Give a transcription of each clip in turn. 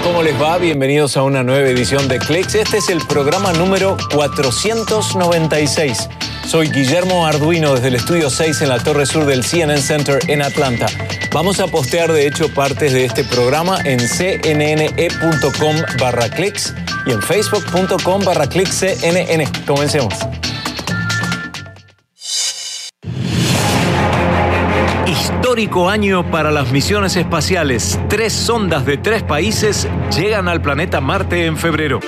¿Cómo les va? Bienvenidos a una nueva edición de Clicks. Este es el programa número 496. Soy Guillermo Arduino desde el estudio 6 en la Torre Sur del CNN Center en Atlanta. Vamos a postear de hecho partes de este programa en cnne.com barra clicks y en facebook.com barra cnn. Comencemos. Histórico año para las misiones espaciales. Tres sondas de tres países llegan al planeta Marte en febrero.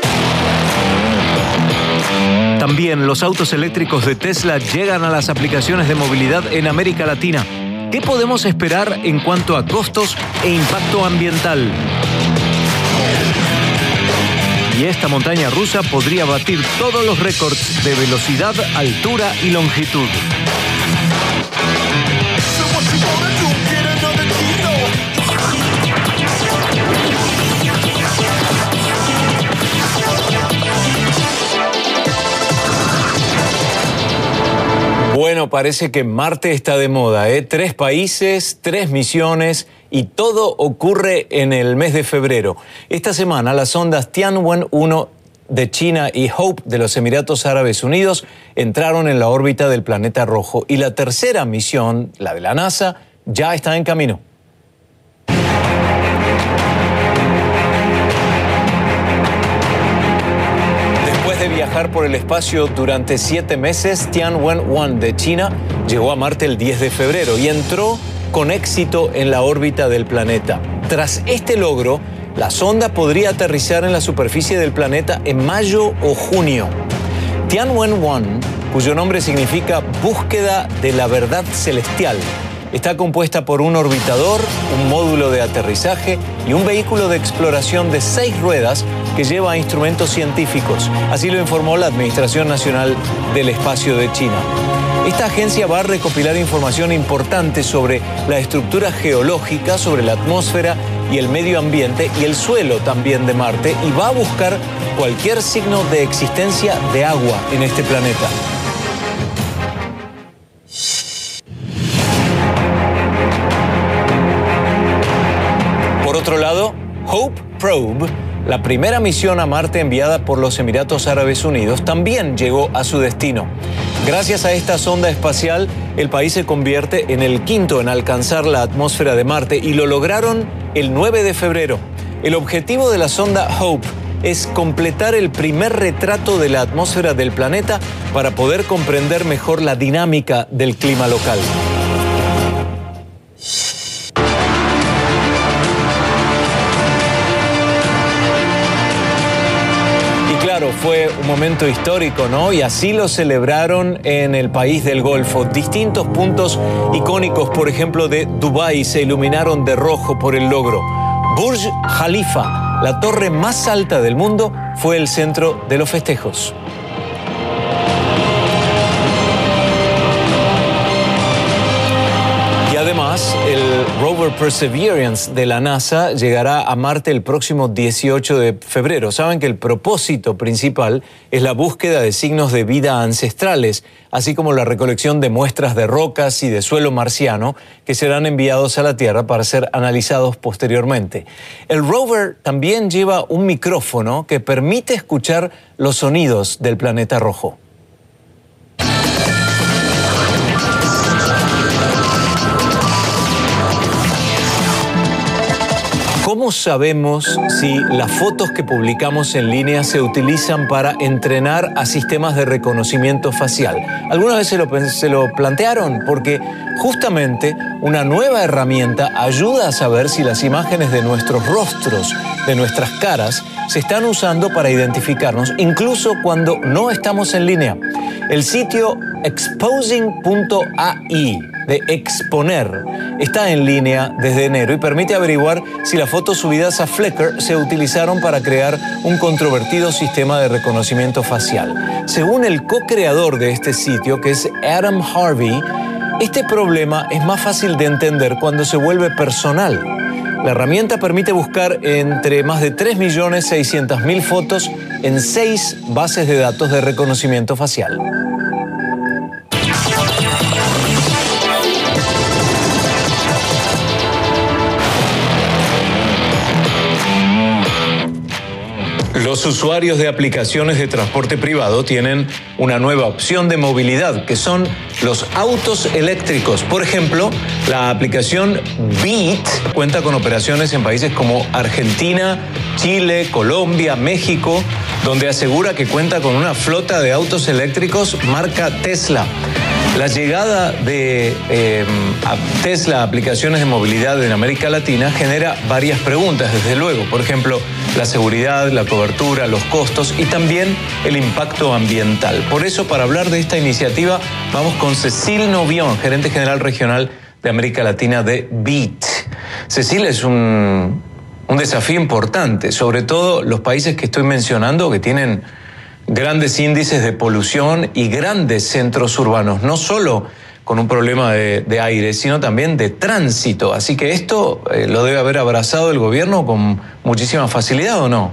También los autos eléctricos de Tesla llegan a las aplicaciones de movilidad en América Latina. ¿Qué podemos esperar en cuanto a costos e impacto ambiental? Y esta montaña rusa podría batir todos los récords de velocidad, altura y longitud. Parece que Marte está de moda, ¿eh? Tres países, tres misiones y todo ocurre en el mes de febrero. Esta semana las sondas Tianwen-1 de China y Hope de los Emiratos Árabes Unidos entraron en la órbita del planeta rojo y la tercera misión, la de la NASA, ya está en camino. Por el espacio durante siete meses, Tianwen-1 de China llegó a Marte el 10 de febrero y entró con éxito en la órbita del planeta. Tras este logro, la sonda podría aterrizar en la superficie del planeta en mayo o junio. Tianwen-1, cuyo nombre significa búsqueda de la verdad celestial, Está compuesta por un orbitador, un módulo de aterrizaje y un vehículo de exploración de seis ruedas que lleva instrumentos científicos. Así lo informó la Administración Nacional del Espacio de China. Esta agencia va a recopilar información importante sobre la estructura geológica, sobre la atmósfera y el medio ambiente y el suelo también de Marte y va a buscar cualquier signo de existencia de agua en este planeta. otro lado, Hope Probe, la primera misión a Marte enviada por los Emiratos Árabes Unidos, también llegó a su destino. Gracias a esta sonda espacial, el país se convierte en el quinto en alcanzar la atmósfera de Marte y lo lograron el 9 de febrero. El objetivo de la sonda Hope es completar el primer retrato de la atmósfera del planeta para poder comprender mejor la dinámica del clima local. Fue un momento histórico, ¿no? Y así lo celebraron en el país del Golfo. Distintos puntos icónicos, por ejemplo, de Dubái, se iluminaron de rojo por el logro. Burj Khalifa, la torre más alta del mundo, fue el centro de los festejos. El rover Perseverance de la NASA llegará a Marte el próximo 18 de febrero. Saben que el propósito principal es la búsqueda de signos de vida ancestrales, así como la recolección de muestras de rocas y de suelo marciano que serán enviados a la Tierra para ser analizados posteriormente. El rover también lleva un micrófono que permite escuchar los sonidos del planeta rojo. ¿Cómo sabemos si las fotos que publicamos en línea se utilizan para entrenar a sistemas de reconocimiento facial? ¿Alguna vez se lo, se lo plantearon? Porque justamente una nueva herramienta ayuda a saber si las imágenes de nuestros rostros, de nuestras caras, se están usando para identificarnos, incluso cuando no estamos en línea. El sitio exposing.ai de exponer está en línea desde enero y permite averiguar si las fotos subidas a Flickr se utilizaron para crear un controvertido sistema de reconocimiento facial. Según el co-creador de este sitio, que es Adam Harvey, este problema es más fácil de entender cuando se vuelve personal. La herramienta permite buscar entre más de 3.600.000 fotos en seis bases de datos de reconocimiento facial. Los usuarios de aplicaciones de transporte privado tienen una nueva opción de movilidad, que son los autos eléctricos. Por ejemplo, la aplicación Beat cuenta con operaciones en países como Argentina, Chile, Colombia, México, donde asegura que cuenta con una flota de autos eléctricos marca Tesla. La llegada de eh, Tesla aplicaciones de movilidad en América Latina genera varias preguntas, desde luego. Por ejemplo, la seguridad, la cobertura, los costos y también el impacto ambiental. Por eso, para hablar de esta iniciativa, vamos con Cecil Novión, gerente general regional de América Latina de BEAT. Cecil es un, un desafío importante, sobre todo los países que estoy mencionando que tienen grandes índices de polución y grandes centros urbanos, no solo con un problema de, aire, sino también de tránsito. Así que esto eh, lo debe haber abrazado el gobierno con muchísima facilidad o no.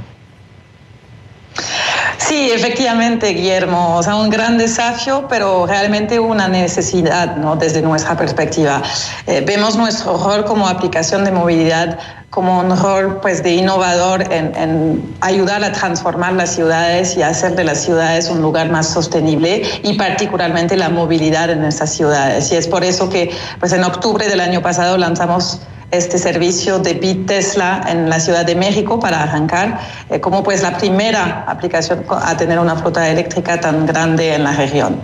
Sí, efectivamente, Guillermo. O sea, un gran desafío, pero realmente una necesidad, ¿no? Desde nuestra perspectiva. Eh, vemos nuestro rol como aplicación de movilidad como un rol pues, de innovador en, ayudar a transformar las ciudades y hacer de las ciudades un lugar más sostenible y particularmente la movilidad en estas ciudades. Y es por eso que pues, en octubre del año pasado lanzamos este servicio de Bit Tesla en la Ciudad de México para arrancar eh, como pues la primera aplicación a tener una flota eléctrica tan grande en la región.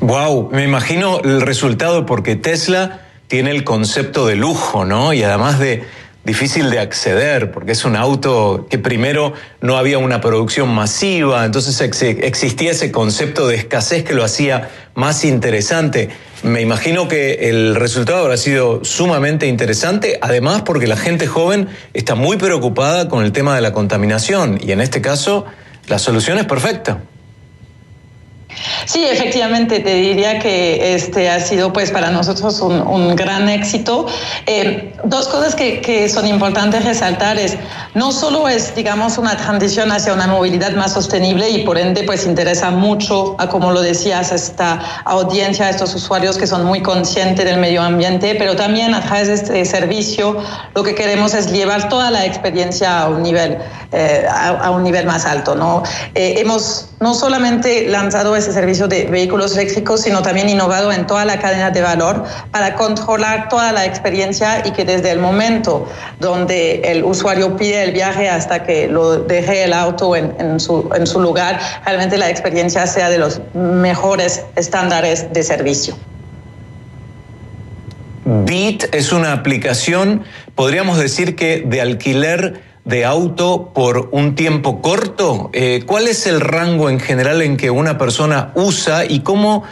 Wow, me imagino el resultado porque Tesla tiene el concepto de lujo, ¿no? Y además de difícil de acceder, porque es un auto que primero no había una producción masiva, entonces existía ese concepto de escasez que lo hacía más interesante. Me imagino que el resultado habrá sido sumamente interesante, además porque la gente joven está muy preocupada con el tema de la contaminación y en este caso la solución es perfecta. Sí, efectivamente, te diría que este ha sido pues para nosotros un, gran éxito. Eh, dos cosas que, que, son importantes resaltar es, no solo es, digamos, una transición hacia una movilidad más sostenible y por ende pues interesa mucho, a, como lo decías, a esta audiencia, a estos usuarios que son muy conscientes del medio ambiente, pero también a través de este servicio lo que queremos es llevar toda la experiencia a un nivel, eh, a, un nivel más alto. ¿no? Eh, hemos no solamente lanzado ese servicio de vehículos eléctricos, sino también innovado en toda la cadena de valor para controlar toda la experiencia y que desde el momento donde el usuario pide el viaje hasta que lo deje el auto en, su, en su lugar, realmente la experiencia sea de los mejores estándares de servicio. Bit es una aplicación, podríamos decir que de alquiler de auto por un tiempo corto? Eh, ¿Cuál es el rango en general en que una persona usa y cómo,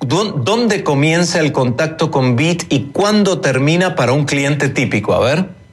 dónde comienza el contacto con Bit y cuándo termina para un cliente típico? A ver.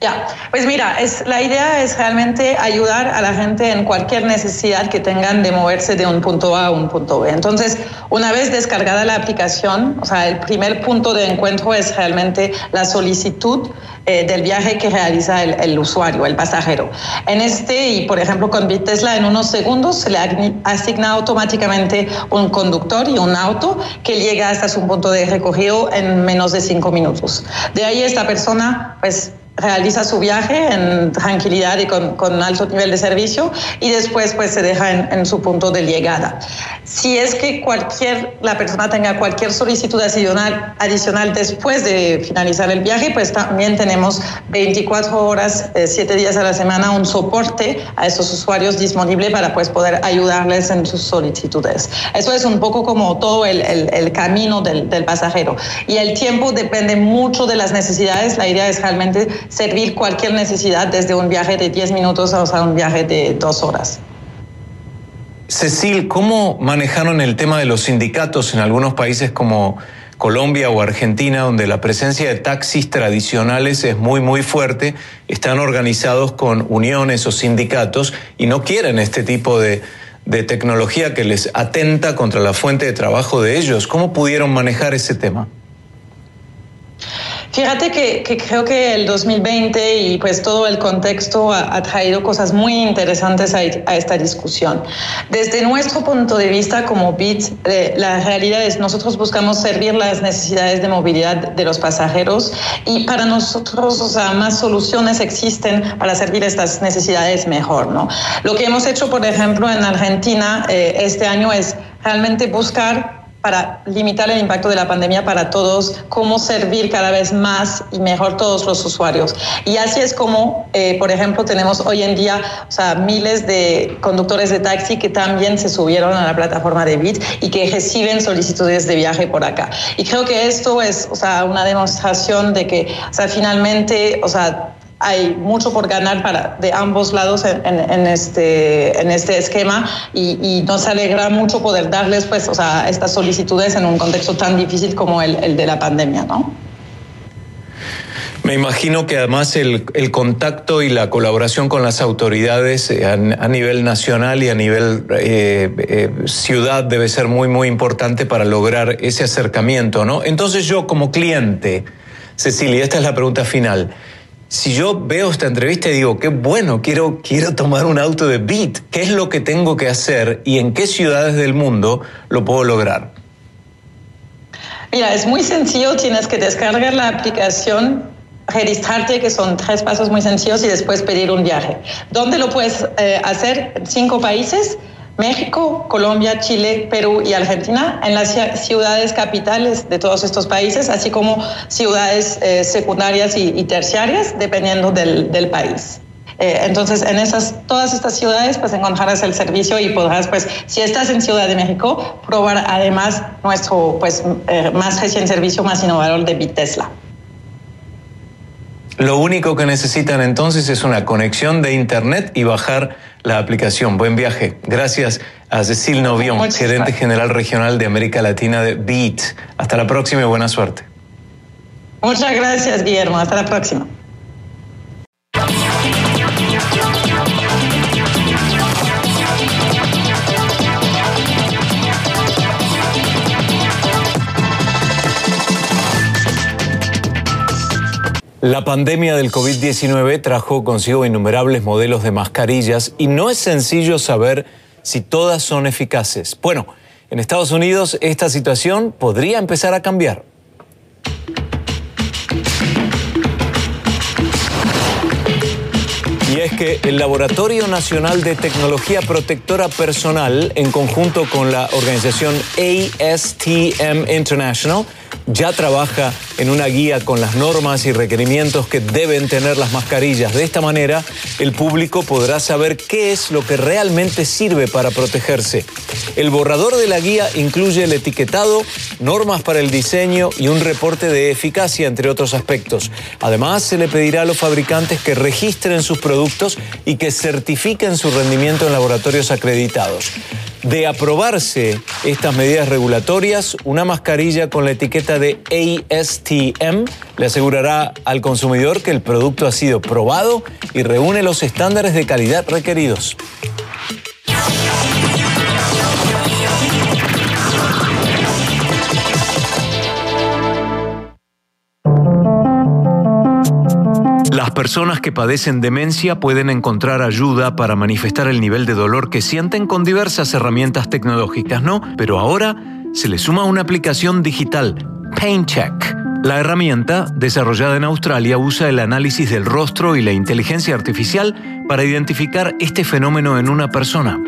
Ya, pues mira, es, la idea es realmente ayudar a la gente en cualquier necesidad que tengan de moverse de un punto A a un punto B. Entonces, una vez descargada la aplicación, o sea, el primer punto de encuentro es realmente la solicitud eh, del viaje que realiza el, usuario, el pasajero. En este, y por ejemplo con Bitesla, en unos segundos se le asigna automáticamente un conductor y un auto que llega hasta su punto de recogido en menos de cinco minutos. De ahí esta persona, pues realiza su viaje en tranquilidad y con, con, alto nivel de servicio y después pues se deja en, en, su punto de llegada. Si es que cualquier, la persona tenga cualquier solicitud adicional, adicional después de finalizar el viaje, pues también tenemos 24 horas, 7 eh, días a la semana un soporte a esos usuarios disponible para pues poder ayudarles en sus solicitudes. Eso es un poco como todo el, el, el camino del, del pasajero. Y el tiempo depende mucho de las necesidades. La idea es realmente servir cualquier necesidad desde un viaje de 10 minutos hasta un viaje de dos horas. Cecil, ¿cómo manejaron el tema de los sindicatos en algunos países como Colombia o Argentina, donde la presencia de taxis tradicionales es muy, muy fuerte? Están organizados con uniones o sindicatos y no quieren este tipo de, de tecnología que les atenta contra la fuente de trabajo de ellos. ¿Cómo pudieron manejar ese tema? Fíjate que, creo que el 2020 y pues todo el contexto ha, traído cosas muy interesantes a, esta discusión. Desde nuestro punto de vista como BIT, eh, la realidad es nosotros buscamos servir las necesidades de movilidad de los pasajeros y para nosotros, o sea, más soluciones existen para servir estas necesidades mejor, ¿no? Lo que hemos hecho, por ejemplo, en Argentina eh, este año es realmente buscar para limitar el impacto de la pandemia para todos, cómo servir cada vez más y mejor todos los usuarios. Y así es como, eh, por ejemplo, tenemos hoy en día o sea, miles de conductores de taxi que también se subieron a la plataforma de Bit y que reciben solicitudes de viaje por acá. Y creo que esto es o sea, una demostración de que o sea, finalmente, o sea, hay mucho por ganar para, de ambos lados en, este, en este esquema y, nos alegra mucho poder darles pues, o sea, estas solicitudes en un contexto tan difícil como el, de la pandemia. ¿no? Me imagino que además el, contacto y la colaboración con las autoridades eh, a, nivel nacional y a nivel eh, eh, ciudad debe ser muy, muy importante para lograr ese acercamiento. ¿no? Entonces yo como cliente, Cecilia, esta es la pregunta final si yo veo esta entrevista y digo, qué bueno, quiero, quiero tomar un auto de Beat, ¿qué es lo que tengo que hacer y en qué ciudades del mundo lo puedo lograr? Mira, es muy sencillo, tienes que descargar la aplicación, registrarte, que son tres pasos muy sencillos, y después pedir un viaje. ¿Dónde lo puedes eh, hacer? Cinco países. México, Colombia, Chile, Perú y Argentina, en las ciudades capitales de todos estos países, así como ciudades eh, secundarias y, terciarias, dependiendo del, país. Eh, entonces, en esas, todas estas ciudades, pues encontrarás el servicio y podrás, pues, si estás en Ciudad de México, probar además nuestro, pues, eh, más reciente servicio más innovador de Bitesla. Lo único que necesitan entonces es una conexión de Internet y bajar la aplicación. Buen viaje. Gracias a Cecil Novión, gerente general regional de América Latina de BEAT. Hasta la próxima y buena suerte. Muchas gracias, Guillermo. Hasta la próxima. La pandemia del COVID-19 trajo consigo innumerables modelos de mascarillas y no es sencillo saber si todas son eficaces. Bueno, en Estados Unidos esta situación podría empezar a cambiar. Y es que el Laboratorio Nacional de Tecnología Protectora Personal, en conjunto con la organización ASTM International, ya trabaja en una guía con las normas y requerimientos que deben tener las mascarillas. De esta manera, el público podrá saber qué es lo que realmente sirve para protegerse. El borrador de la guía incluye el etiquetado, normas para el diseño y un reporte de eficacia, entre otros aspectos. Además, se le pedirá a los fabricantes que registren sus productos y que certifiquen su rendimiento en laboratorios acreditados. De aprobarse estas medidas regulatorias, una mascarilla con la etiqueta de ASTM le asegurará al consumidor que el producto ha sido probado y reúne los estándares de calidad requeridos. Las personas que padecen demencia pueden encontrar ayuda para manifestar el nivel de dolor que sienten con diversas herramientas tecnológicas, ¿no? Pero ahora se le suma una aplicación digital, PainCheck. La herramienta, desarrollada en Australia, usa el análisis del rostro y la inteligencia artificial para identificar este fenómeno en una persona.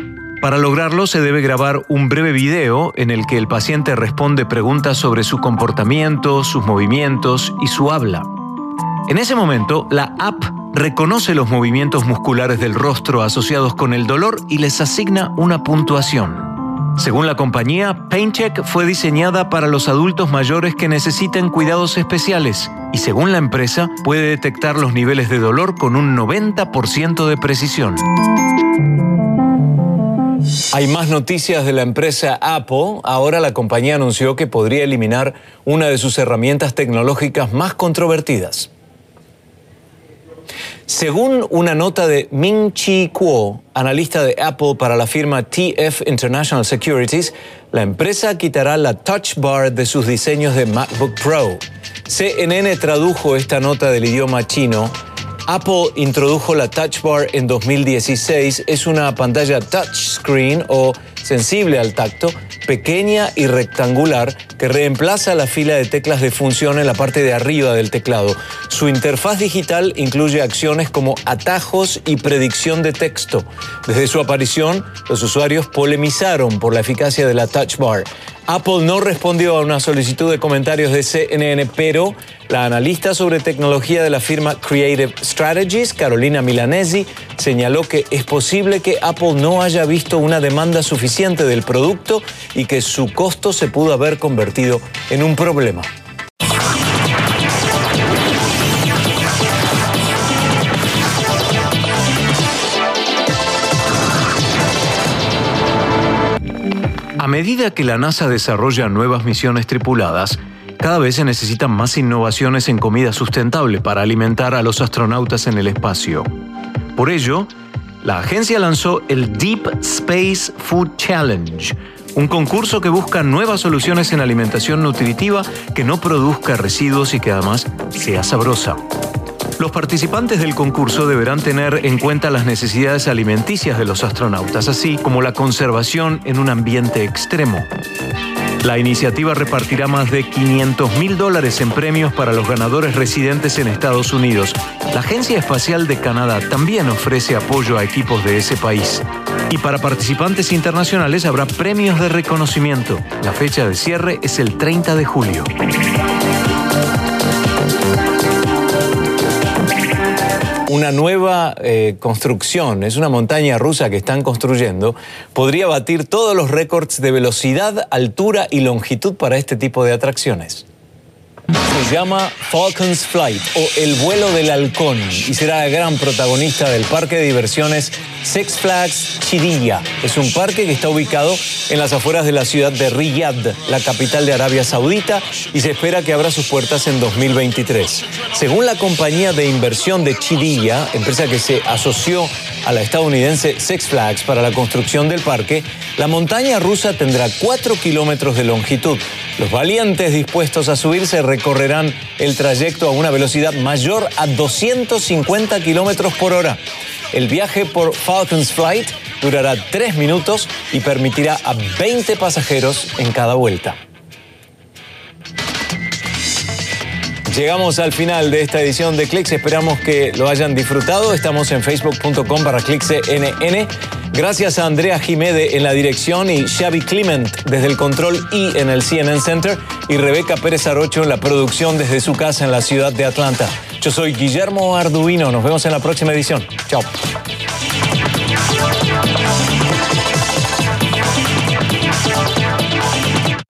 Para lograrlo se debe grabar un breve video en el que el paciente responde preguntas sobre su comportamiento, sus movimientos y su habla. En ese momento, la app reconoce los movimientos musculares del rostro asociados con el dolor y les asigna una puntuación. Según la compañía, PainCheck fue diseñada para los adultos mayores que necesiten cuidados especiales y según la empresa puede detectar los niveles de dolor con un 90% de precisión. Hay más noticias de la empresa Apple. Ahora la compañía anunció que podría eliminar una de sus herramientas tecnológicas más controvertidas. Según una nota de Ming Chi Kuo, analista de Apple para la firma TF International Securities, la empresa quitará la Touch Bar de sus diseños de MacBook Pro. CNN tradujo esta nota del idioma chino. Apple introdujo la Touch Bar en 2016. Es una pantalla touchscreen o sensible al tacto, pequeña y rectangular que reemplaza la fila de teclas de función en la parte de arriba del teclado. Su interfaz digital incluye acciones como atajos y predicción de texto. Desde su aparición, los usuarios polemizaron por la eficacia de la Touch Bar. Apple no respondió a una solicitud de comentarios de CNN, pero la analista sobre tecnología de la firma Creative Strategies, Carolina Milanesi, señaló que es posible que Apple no haya visto una demanda suficiente del producto y que su costo se pudo haber convertido en un problema. A medida que la NASA desarrolla nuevas misiones tripuladas, cada vez se necesitan más innovaciones en comida sustentable para alimentar a los astronautas en el espacio. Por ello, la agencia lanzó el Deep Space Food Challenge, un concurso que busca nuevas soluciones en alimentación nutritiva que no produzca residuos y que además sea sabrosa. Los participantes del concurso deberán tener en cuenta las necesidades alimenticias de los astronautas, así como la conservación en un ambiente extremo. La iniciativa repartirá más de 500 mil dólares en premios para los ganadores residentes en Estados Unidos. La Agencia Espacial de Canadá también ofrece apoyo a equipos de ese país. Y para participantes internacionales habrá premios de reconocimiento. La fecha de cierre es el 30 de julio. Una nueva eh, construcción, es una montaña rusa que están construyendo, podría batir todos los récords de velocidad, altura y longitud para este tipo de atracciones. Se llama Falcon's Flight o El vuelo del halcón y será el gran protagonista del parque de diversiones Six Flags Chirilla. Es un parque que está ubicado en las afueras de la ciudad de Riyadh, la capital de Arabia Saudita, y se espera que abra sus puertas en 2023. Según la compañía de inversión de Chirilla, empresa que se asoció a la estadounidense Six Flags para la construcción del parque, la montaña rusa tendrá 4 kilómetros de longitud. Los valientes dispuestos a subirse recorrerán el trayecto a una velocidad mayor a 250 kilómetros por hora. El viaje por Falcon's Flight durará 3 minutos y permitirá a 20 pasajeros en cada vuelta. Llegamos al final de esta edición de Clicks. Esperamos que lo hayan disfrutado. Estamos en facebook.com para ClicksNN. Gracias a Andrea Jimede en la dirección y Xavi Clement desde el control y en el CNN Center y Rebeca Pérez Arocho en la producción desde su casa en la ciudad de Atlanta. Yo soy Guillermo Arduino. Nos vemos en la próxima edición. Chao.